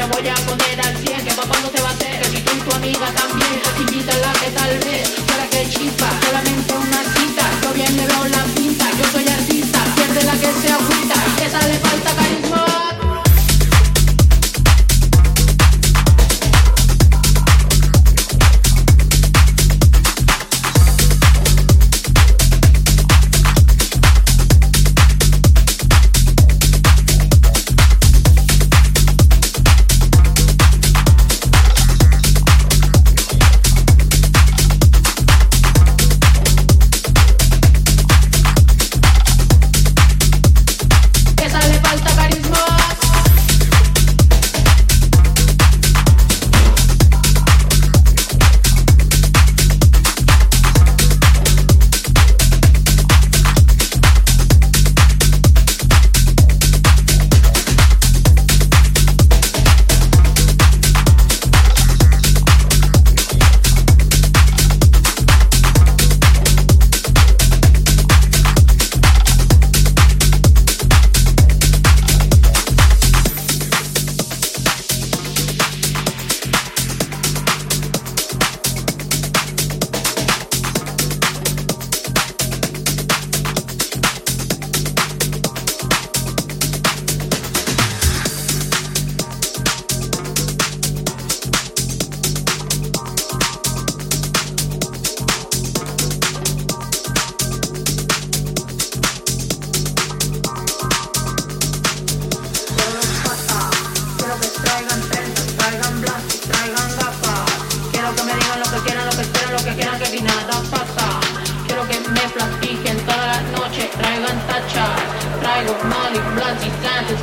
te voy a poner al 100 Que papá no te va a hacer, que si tú y tu amiga también.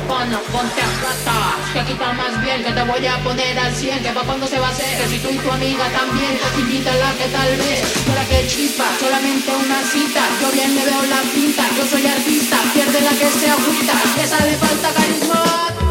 Pana, ponte a. Que quita más bien, que te voy a poner al 100, que pa' cuando se va a hacer, que si tú y tu amiga también, invítala que tal vez, para que chispa, solamente una cita, yo bien me veo la pinta, yo soy artista, pierde la que se agüita, esa le falta carisma.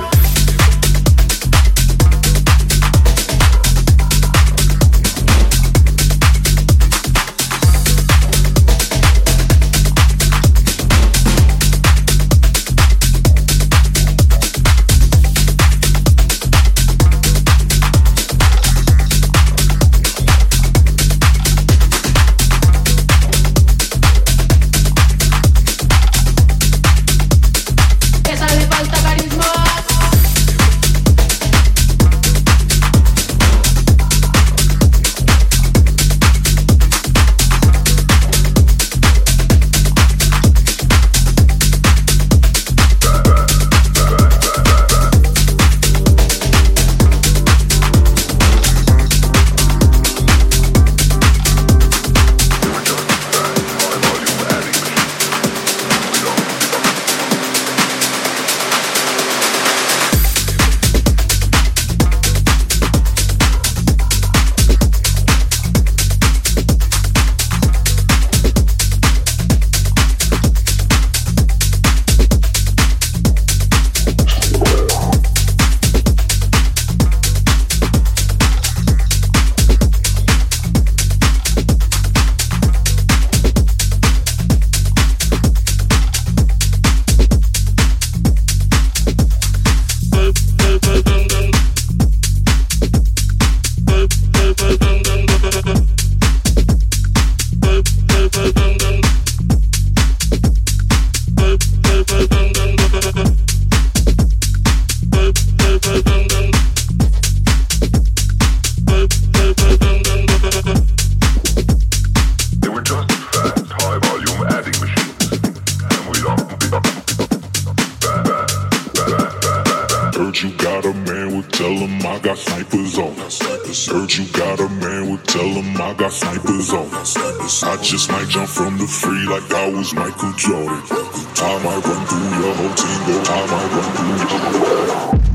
zone. I just might jump from the free like I was Michael Jordan. Time I run through your whole team, the time I run through your whole team.